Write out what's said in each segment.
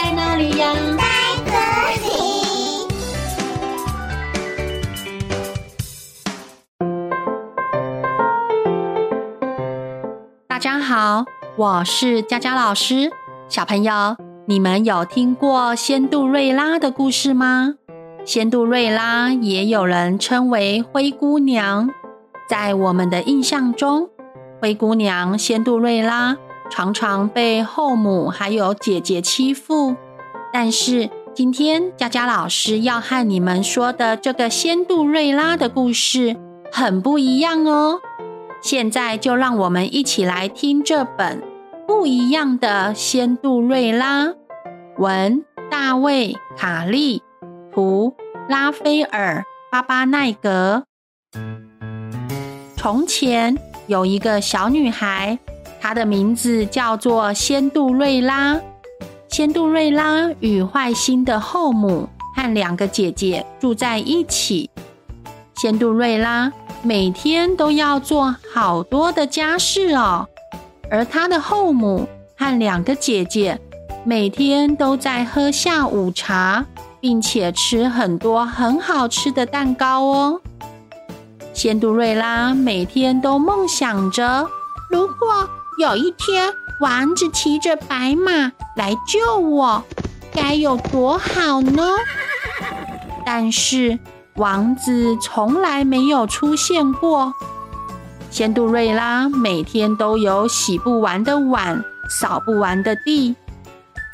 在哪里呀？在这里。大家好，我是佳佳老师。小朋友，你们有听过仙杜瑞拉的故事吗？仙杜瑞拉也有人称为灰姑娘。在我们的印象中，灰姑娘仙杜瑞拉常常被后母还有姐姐欺负。但是今天佳佳老师要和你们说的这个仙度瑞拉的故事很不一样哦。现在就让我们一起来听这本不一样的仙度瑞拉，文大卫卡利，图拉斐尔巴巴奈格。从前有一个小女孩，她的名字叫做仙度瑞拉。仙度瑞拉与坏心的后母和两个姐姐住在一起。仙度瑞拉每天都要做好多的家事哦，而她的后母和两个姐姐每天都在喝下午茶，并且吃很多很好吃的蛋糕哦。仙度瑞拉每天都梦想着，如果有一天，王子骑着白马来救我，该有多好呢？但是王子从来没有出现过。仙度瑞拉每天都有洗不完的碗，扫不完的地。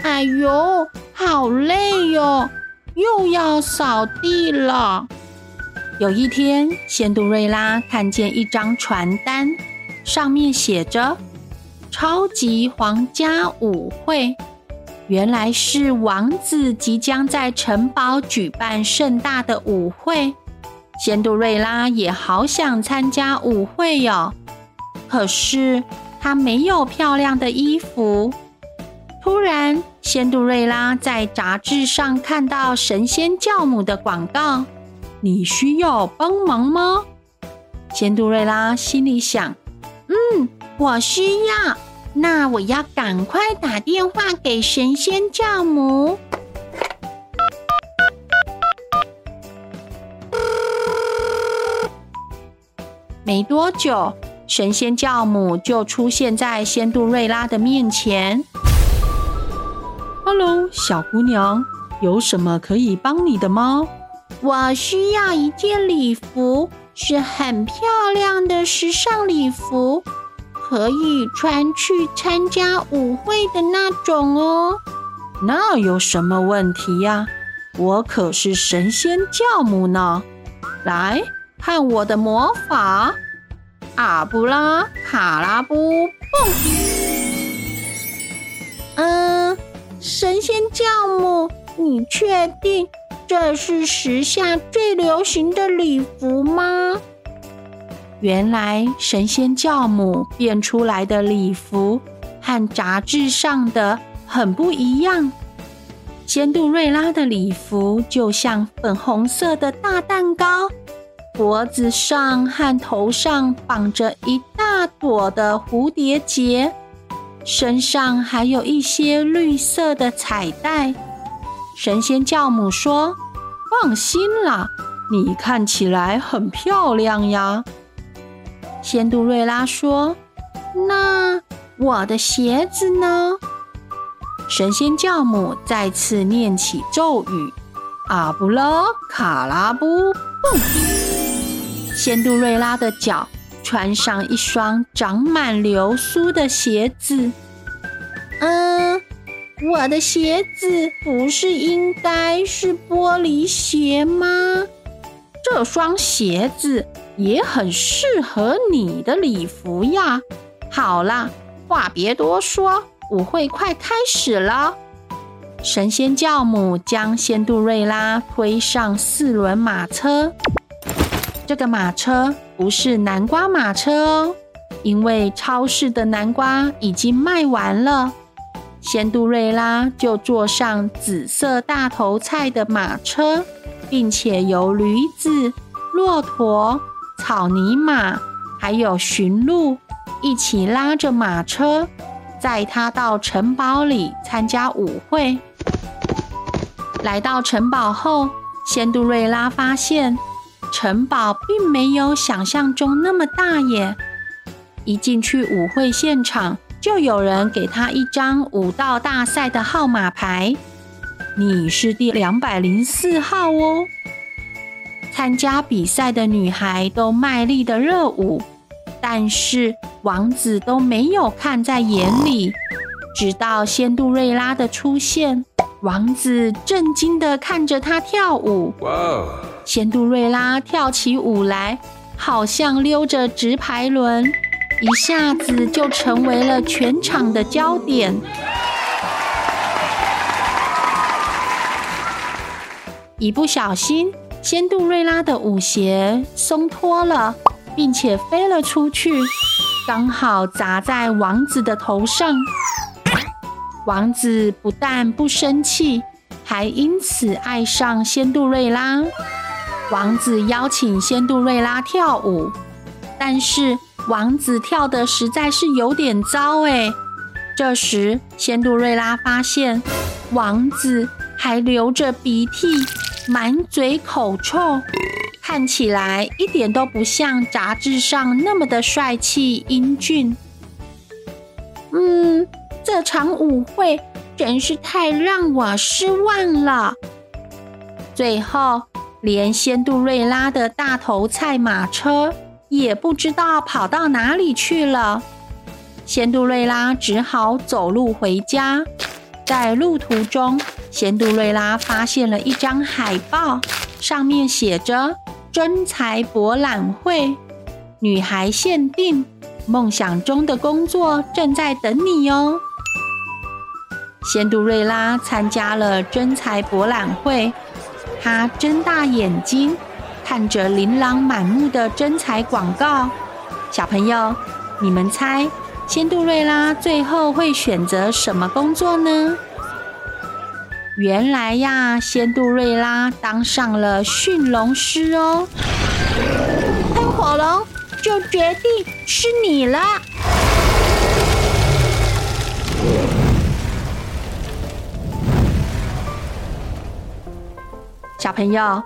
哎呦，好累哟，又要扫地了。有一天，仙度瑞拉看见一张传单，上面写着。超级皇家舞会，原来是王子即将在城堡举办盛大的舞会。仙度瑞拉也好想参加舞会哟，可是她没有漂亮的衣服。突然，仙度瑞拉在杂志上看到神仙教母的广告：“你需要帮忙吗？”仙度瑞拉心里想：“。”我需要，那我要赶快打电话给神仙教母。没多久，神仙教母就出现在仙杜瑞拉的面前。“Hello，小姑娘，有什么可以帮你的吗？”我需要一件礼服，是很漂亮的时尚礼服。可以穿去参加舞会的那种哦，那有什么问题呀？我可是神仙教母呢！来看我的魔法，阿布拉卡拉布蹦！嗯，神仙教母，你确定这是时下最流行的礼服吗？原来神仙教母变出来的礼服和杂志上的很不一样。仙度瑞拉的礼服就像粉红色的大蛋糕，脖子上和头上绑着一大朵的蝴蝶结，身上还有一些绿色的彩带。神仙教母说：“放心啦，你看起来很漂亮呀。”仙度瑞拉说：“那我的鞋子呢？”神仙教母再次念起咒语：“阿布拉卡拉布蹦！”仙度瑞拉的脚穿上一双长满流苏的鞋子。嗯，我的鞋子不是应该是玻璃鞋吗？这双鞋子。也很适合你的礼服呀！好啦，话别多说，舞会快开始了。神仙教母将仙度瑞拉推上四轮马车，这个马车不是南瓜马车哦，因为超市的南瓜已经卖完了。仙度瑞拉就坐上紫色大头菜的马车，并且由驴子、骆驼。草泥马还有驯鹿一起拉着马车，载他到城堡里参加舞会。来到城堡后，仙杜瑞拉发现城堡并没有想象中那么大耶。一进去舞会现场，就有人给他一张舞蹈大赛的号码牌，你是第两百零四号哦。参加比赛的女孩都卖力的热舞，但是王子都没有看在眼里。直到仙杜瑞拉的出现，王子震惊的看着她跳舞。哇！仙杜瑞拉跳起舞来，好像溜着直排轮，一下子就成为了全场的焦点。一不小心，仙杜瑞拉的舞鞋松脱了，并且飞了出去，刚好砸在王子的头上。王子不但不生气，还因此爱上仙杜瑞拉。王子邀请仙杜瑞拉跳舞，但是王子跳得实在是有点糟哎。这时，仙杜瑞拉发现王子还流着鼻涕，满嘴口臭，看起来一点都不像杂志上那么的帅气英俊。嗯。这场舞会真是太让我失望了。最后，连仙杜瑞拉的大头菜马车也不知道跑到哪里去了。仙杜瑞拉只好走路回家。在路途中，仙杜瑞拉发现了一张海报，上面写着“真才博览会，女孩限定，梦想中的工作正在等你哦。”仙杜瑞拉参加了真才博览会，她睁大眼睛看着琳琅满目的真才广告。小朋友，你们猜仙杜瑞拉最后会选择什么工作呢？原来呀，仙杜瑞拉当上了驯龙师哦。喷火龙就决定是你了。小朋友，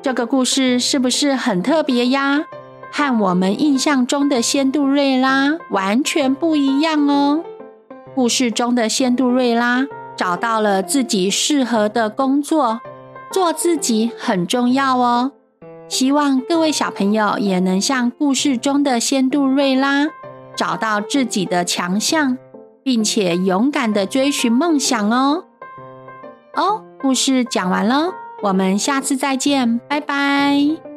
这个故事是不是很特别呀？和我们印象中的仙杜瑞拉完全不一样哦。故事中的仙杜瑞拉找到了自己适合的工作，做自己很重要哦。希望各位小朋友也能像故事中的仙杜瑞拉，找到自己的强项，并且勇敢地追寻梦想哦。哦，故事讲完了。我们下次再见，拜拜。